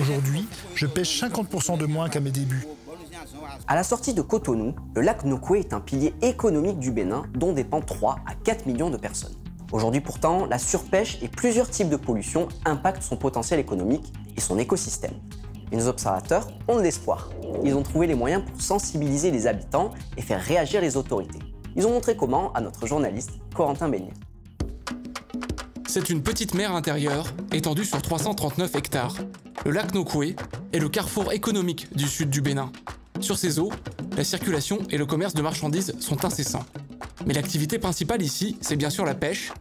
Aujourd'hui, je pêche 50% de moins qu'à mes débuts. À la sortie de Cotonou, le lac Nokoué est un pilier économique du Bénin dont dépendent 3 à 4 millions de personnes. Aujourd'hui pourtant, la surpêche et plusieurs types de pollution impactent son potentiel économique et son écosystème. Mais nos observateurs ont de l'espoir. Ils ont trouvé les moyens pour sensibiliser les habitants et faire réagir les autorités. Ils ont montré comment à notre journaliste Corentin Beignet. C'est une petite mer intérieure étendue sur 339 hectares. Le lac Nokoué est le carrefour économique du sud du Bénin. Sur ces eaux, la circulation et le commerce de marchandises sont incessants. Mais l'activité principale ici, c'est bien sûr la pêche.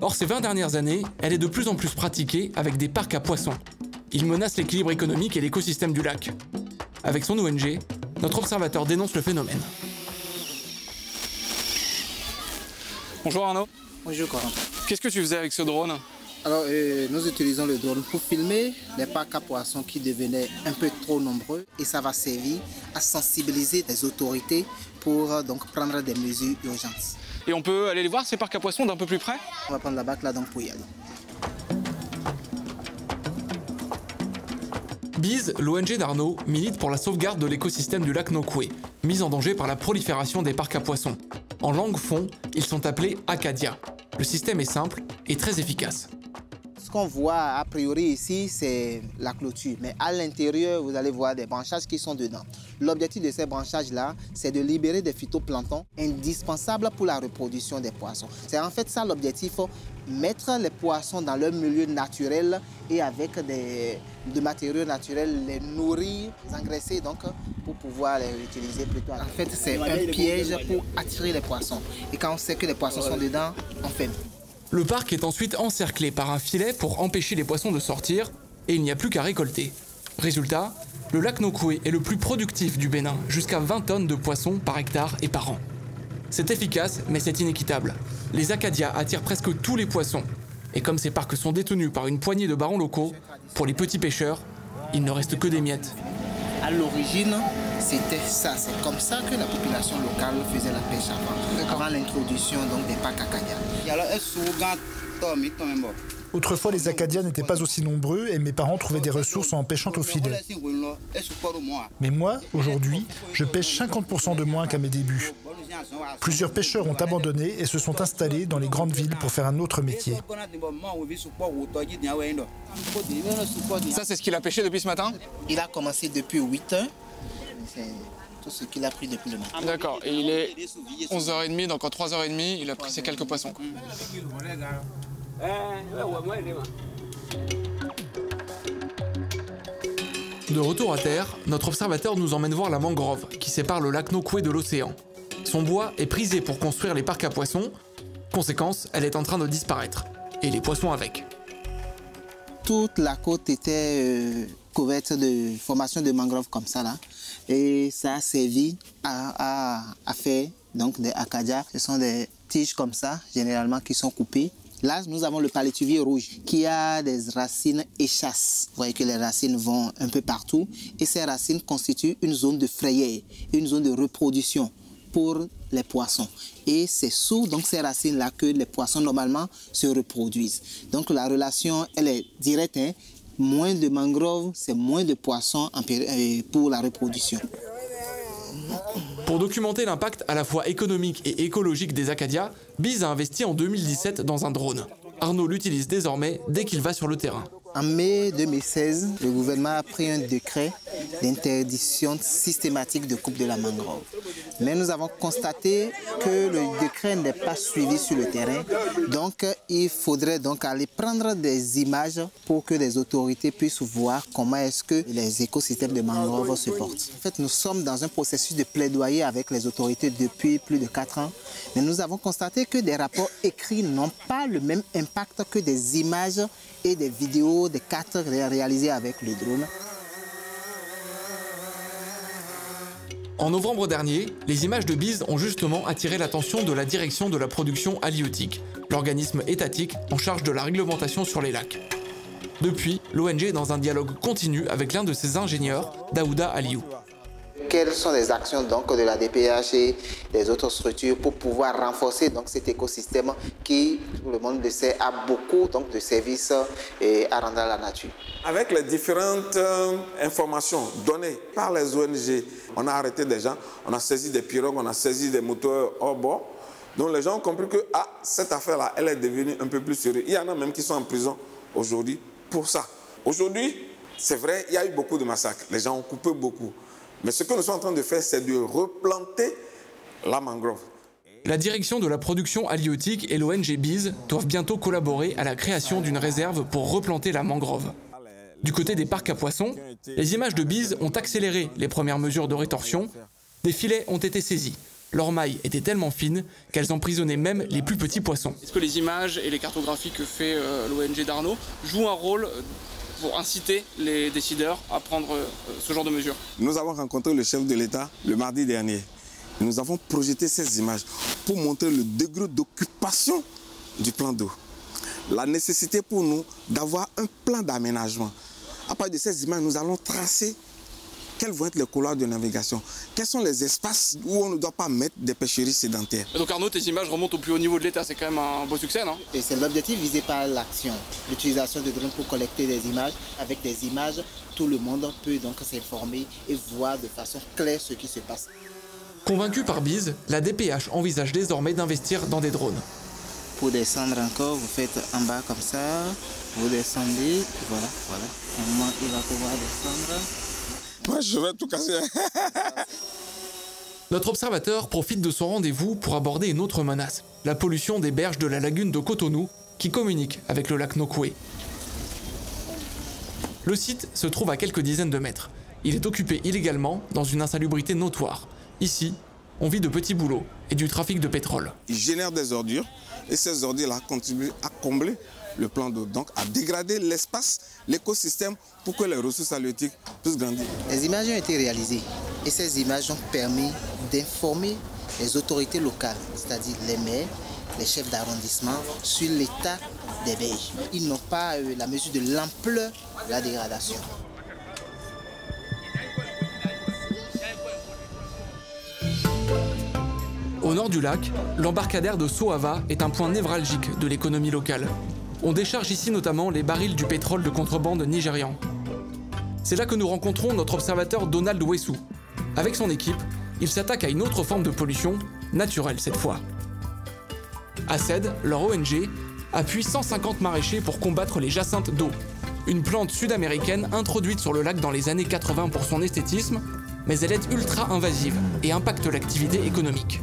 Or, ces 20 dernières années, elle est de plus en plus pratiquée avec des parcs à poissons. Ils menacent l'équilibre économique et l'écosystème du lac. Avec son ONG, notre observateur dénonce le phénomène. Bonjour Arnaud. Bonjour Corentin. Qu'est-ce que tu faisais avec ce drone? Alors, euh, nous utilisons le drone pour filmer les parcs à poissons qui devenaient un peu trop nombreux et ça va servir à sensibiliser les autorités pour euh, donc prendre des mesures urgentes. Et on peut aller les voir ces parcs à poissons d'un peu plus près? On va prendre la bac là donc pour y aller. Bise, l'ONG d'Arnaud, milite pour la sauvegarde de l'écosystème du lac Nokoué, mis en danger par la prolifération des parcs à poissons. En langue fond, ils sont appelés Acadia. Le système est simple et très efficace. Ce qu'on voit a priori ici, c'est la clôture. Mais à l'intérieur, vous allez voir des branchages qui sont dedans. L'objectif de ces branchages-là, c'est de libérer des phytoplanctons indispensables pour la reproduction des poissons. C'est en fait ça l'objectif, mettre les poissons dans leur milieu naturel et avec des, matériaux naturels, les nourrir, les engraisser donc pour pouvoir les utiliser plus tard. En fait, c'est un piège pour attirer les poissons. Et quand on sait que les poissons sont dedans, on ferme. Le parc est ensuite encerclé par un filet pour empêcher les poissons de sortir et il n'y a plus qu'à récolter. Résultat, le lac Nokoué est le plus productif du Bénin, jusqu'à 20 tonnes de poissons par hectare et par an. C'est efficace, mais c'est inéquitable. Les Acadias attirent presque tous les poissons. Et comme ces parcs sont détenus par une poignée de barons locaux, pour les petits pêcheurs, il ne reste que des miettes. À l'origine, c'était ça. C'est comme ça que la population locale faisait la pêche avant, avant l'introduction donc des parcs Acadia. Autrefois, les Acadiens n'étaient pas aussi nombreux et mes parents trouvaient des ressources en pêchant au filet. Mais moi, aujourd'hui, je pêche 50% de moins qu'à mes débuts. Plusieurs pêcheurs ont abandonné et se sont installés dans les grandes villes pour faire un autre métier. Ça, c'est ce qu'il a pêché depuis ce matin Il a commencé depuis 8 heures. C'est tout ce qu'il a pris depuis le matin. D'accord, et il est 11h30, donc en 3h30, il a pris ses quelques poissons. quoi. De retour à terre, notre observateur nous emmène voir la mangrove qui sépare le lac Nokoué de l'océan. Son bois est prisé pour construire les parcs à poissons. Conséquence, elle est en train de disparaître. Et les poissons avec. Toute la côte était euh, couverte de formations de mangroves comme ça là. Et ça a servi à, faire donc des acadias. Ce sont des tiges comme ça, généralement, qui sont coupées. Là, nous avons le palétuvier rouge qui a des racines échasses. Vous voyez que les racines vont un peu partout. Et ces racines constituent une zone de frayère, une zone de reproduction pour les poissons. Et c'est sous donc, ces racines-là que les poissons normalement se reproduisent. Donc la relation, elle est directe. hein. Moins de mangroves, c'est moins de poissons euh, pour la reproduction. Pour documenter l'impact à la fois économique et écologique des Acadias, Bise a investi en 2017 dans un drone. Arnaud l'utilise désormais dès qu'il va sur le terrain. En mai 2016, le gouvernement a pris un décret d'interdiction systématique de coupe de la mangrove. Mais nous avons constaté que le décret n'est pas suivi sur le terrain. Donc, il faudrait donc aller prendre des images pour que les autorités puissent voir comment est-ce que les écosystèmes de mangrove se portent. En fait, nous sommes dans un processus de plaidoyer avec les autorités depuis plus de 4 ans. Mais nous avons constaté que des rapports écrits n'ont pas le même impact que des images et des vidéos, des cartes ré- réalisées avec le drone. En novembre dernier, les images de Bise ont justement attiré l'attention de la direction de la production halieutique, l'organisme étatique en charge de la réglementation sur les lacs. Depuis, l'ONG est dans un dialogue continu avec l'un de ses ingénieurs, Daouda Aliou. quelles sont les actions donc, de la DPH et des autres structures pour pouvoir renforcer donc, cet écosystème qui, tout le monde le sait, a beaucoup donc, de services et à rendre à la nature. Avec les différentes euh, informations données par les ONG, on a arrêté des gens, on a saisi des pirogues, on a saisi des moteurs hors bord. Donc les gens ont compris que ah, cette affaire-là, elle est devenue un peu plus sérieuse. Il y en a même qui sont en prison aujourd'hui pour ça. Aujourd'hui, c'est vrai, il y a eu beaucoup de massacres. Les gens ont coupé beaucoup. Mais ce que nous sommes en train de faire, c'est de replanter la mangrove. La direction de la production halieutique et l'ONG Biz doivent bientôt collaborer à la création d'une réserve pour replanter la mangrove. Du côté des parcs à poissons, les images de Biz ont accéléré les premières mesures de rétorsion. Des filets ont été saisis. Leurs mailles étaient tellement fines qu'elles emprisonnaient même les plus petits poissons. Est-ce que les images et les cartographies que fait euh, l'ONG d'Arnaud jouent un rôle pour inciter les décideurs à prendre euh, ce genre de mesures? Nous avons rencontré le chef de l'État le mardi dernier. Nous avons projeté ces images pour montrer le degré d'occupation du plan d'eau. La nécessité pour nous d'avoir un plan d'aménagement. À partir de ces images, nous allons tracer quels vont être les couloirs de navigation Quels sont les espaces où on ne doit pas mettre des pêcheries sédentaires Donc Arnaud, tes images remontent au plus haut niveau de l'État, c'est quand même un beau succès, non? Et c'est l'objectif visé par l'action, l'utilisation de drones pour collecter des images. Avec des images, tout le monde peut donc s'informer et voir de façon claire ce qui se passe. Convaincu par Bise, la DPH envisage désormais d'investir dans des drones. Pour descendre encore, vous faites en bas comme ça, vous descendez, voilà, voilà. Au moment il va pouvoir descendre. Moi, je vais tout casser. Notre observateur profite de son rendez-vous pour aborder une autre menace, la pollution des berges de la lagune de Cotonou, qui communique avec le lac Nokwe. Le site se trouve à quelques dizaines de mètres. Il est occupé illégalement dans une insalubrité notoire. Ici, on vit de petits boulots et du trafic de pétrole. Il génère des ordures et ces ordures-là contribuent à combler le plan d'eau, donc à dégrader l'espace, l'écosystème pour que les ressources halieutiques puissent grandir. Les images ont été réalisées et ces images ont permis d'informer les autorités locales, c'est-à-dire les maires, les chefs d'arrondissement, sur l'état des berges. Ils n'ont pas euh, la mesure de l'ampleur de la dégradation. Nord du lac, l'embarcadère de Soava est un point névralgique de l'économie locale. On décharge ici notamment les barils du pétrole de contrebande nigérian. C'est là que nous rencontrons notre observateur Donald Wessou. Avec son équipe, il s'attaque à une autre forme de pollution, naturelle cette fois. ACED, leur ONG, appuie 150 maraîchers pour combattre les jacinthes d'eau, une plante sud-américaine introduite sur le lac dans les années 80 pour son esthétisme, mais elle est ultra invasive et impacte l'activité économique.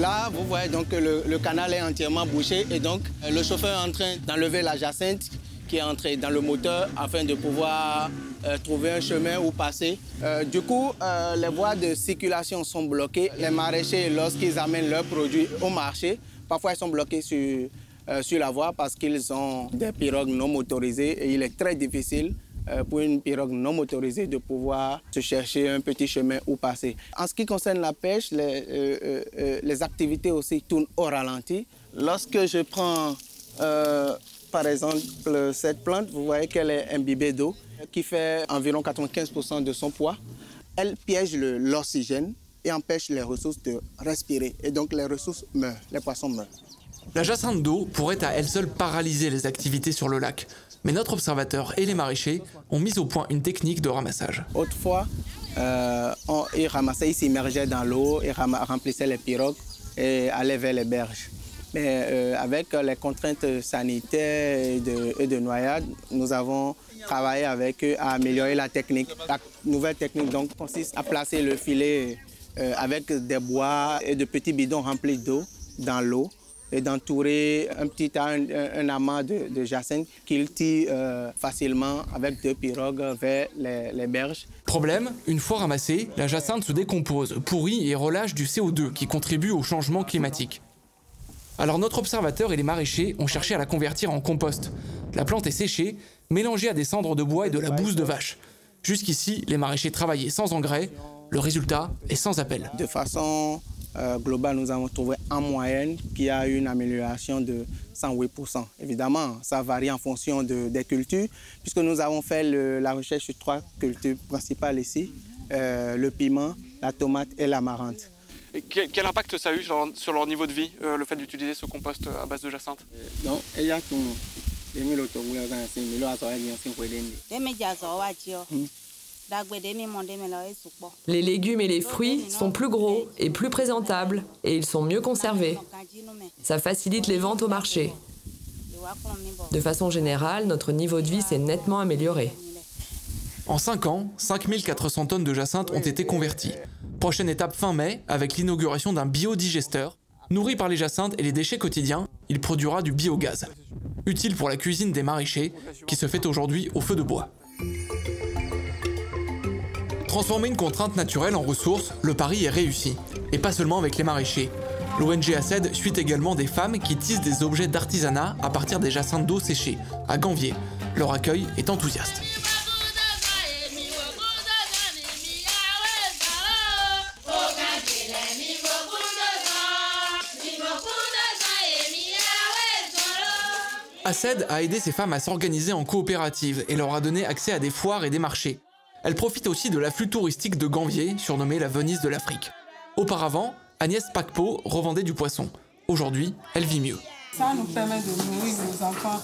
Là, vous voyez donc que le, canal est entièrement bouché et donc le chauffeur est en train d'enlever la jacinthe qui est entrée dans le moteur afin de pouvoir euh, trouver un chemin où passer. Euh, du coup, euh, les voies de circulation sont bloquées. Les maraîchers, lorsqu'ils amènent leurs produits au marché, parfois ils sont bloqués sur, sur la voie parce qu'ils ont des pirogues non motorisées et il est très difficile euh, pour une pirogue non motorisée de pouvoir se chercher un petit chemin où passer. En ce qui concerne la pêche, les, euh, euh, les activités aussi tournent au ralenti. Lorsque je prends par exemple cette plante, vous voyez qu'elle est imbibée d'eau qui fait environ 95% de son poids. Elle piège l'oxygène et empêche les ressources de respirer. Et donc les ressources meurent, les poissons meurent. La jacinthe d'eau pourrait à elle seule paralyser les activités sur le lac mais notre observateur et les maraîchers ont mis au point une technique de ramassage. Autrefois, euh, on, ils ramassaient, ils s'immergeaient dans l'eau, ils remplissaient les pirogues et allaient vers les berges. Mais euh, avec les contraintes sanitaires et de, de, noyade, nous avons travaillé avec eux à améliorer la technique. La nouvelle technique donc, consiste à placer le filet euh, avec des bois et de petits bidons remplis d'eau dans l'eau et d'entourer un petit un, amas de, de jacinthe qu'il tire euh, facilement avec deux pirogues vers les, berges. Problème, une fois ramassée, la jacinthe se décompose, pourrit et relâche du CO2 qui contribue au changement climatique. Alors notre observateur et les maraîchers ont cherché à la convertir en compost. La plante est séchée, mélangée à des cendres de bois et de la bouse de vache. Jusqu'ici, les maraîchers travaillaient sans engrais. Le résultat est sans appel. De façon euh, global, nous avons trouvé en moyenne qu'il y a une amélioration de 108%. Évidemment, ça varie en fonction des cultures, puisque nous avons fait la recherche sur trois cultures principales ici, euh, le piment, la tomate et l'amarante. Et quel, impact ça a eu sur, leur niveau de vie, euh, le fait d'utiliser ce compost à base de jacinthe? Non, les légumes et les fruits sont plus gros et plus présentables et ils sont mieux conservés. Ça facilite les ventes au marché. De façon générale, notre niveau de vie s'est nettement amélioré. En 5 ans, 5400 tonnes de jacinthe ont été converties. Prochaine étape fin mai, avec l'inauguration d'un biodigesteur. Nourri par les jacinthes et les déchets quotidiens, il produira du biogaz. Utile pour la cuisine des maraîchers, qui se fait aujourd'hui au feu de bois. Transformer une contrainte naturelle en ressource, le pari est réussi. Et pas seulement avec les maraîchers. L'ONG ACED suit également des femmes qui tissent des objets d'artisanat à partir des jacinthes d'eau séchées, à Ganvier. Leur accueil est enthousiaste. ACED a aidé ces femmes à s'organiser en coopérative et leur a donné accès à des foires et des marchés. Elle profite aussi de l'afflux touristique de Ganvier, surnommée la Venise de l'Afrique. Auparavant, Agnès Pacpo revendait du poisson. Aujourd'hui, elle vit mieux. Ça nous permet de nourrir nos enfants,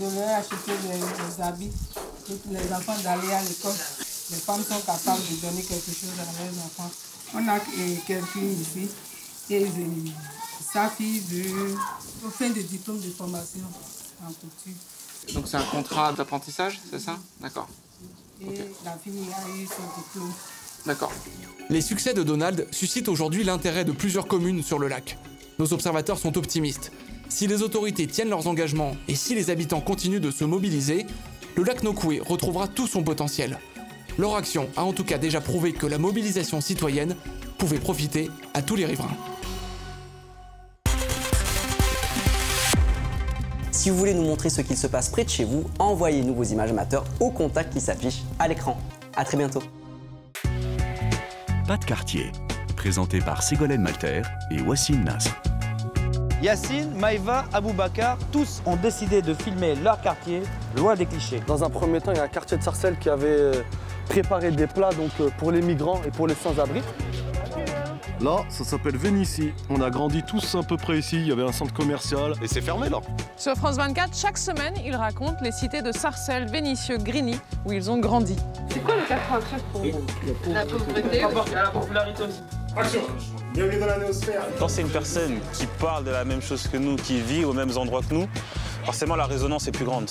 de leur acheter des, habits, les enfants d'aller à l'école. Les femmes sont capables de donner quelque chose à leurs enfants. On a quelqu'un ici et sa fille veut fin de diplôme de formation en couture. Donc c'est un contrat d'apprentissage, c'est ça? D'accord. D'accord. Les succès de Donald suscitent aujourd'hui l'intérêt de plusieurs communes sur le lac. Nos observateurs sont optimistes. Si les autorités tiennent leurs engagements et si les habitants continuent de se mobiliser, le lac Nokoué retrouvera tout son potentiel. Leur action a en tout cas déjà prouvé que la mobilisation citoyenne pouvait profiter à tous les riverains. Si vous voulez nous montrer ce qu'il se passe près de chez vous, envoyez-nous vos images amateurs au contact qui s'affiche à l'écran. A très bientôt. Pas de quartier, présenté par Ségolène Malter et Wassine Nas. Yacine, Maïva, Aboubakar, tous ont décidé de filmer leur quartier loin des clichés. Dans un premier temps, il y a un quartier de Sarcelles qui avait euh, préparé des plats donc, euh, pour les migrants et pour les sans-abri. Là, ça s'appelle Vénitie. On a grandi tous à peu près ici. Il y avait un centre commercial et c'est fermé là. Sur France 24, chaque semaine, ils racontent les cités de Sarcelles, Vénissieux, Grigny, où ils ont grandi. C'est quoi le 93 pour vous? La pauvreté. La popularité aussi. Action Bienvenue dans la néosphère. Quand c'est une personne qui parle de la même chose que nous, qui vit aux mêmes endroits que nous, forcément la résonance est plus grande.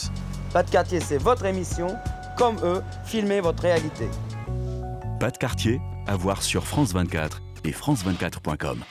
Pas de quartier, c'est votre émission. Comme eux, filmez votre réalité. Pas de quartier, à voir sur France 24 et France24.com.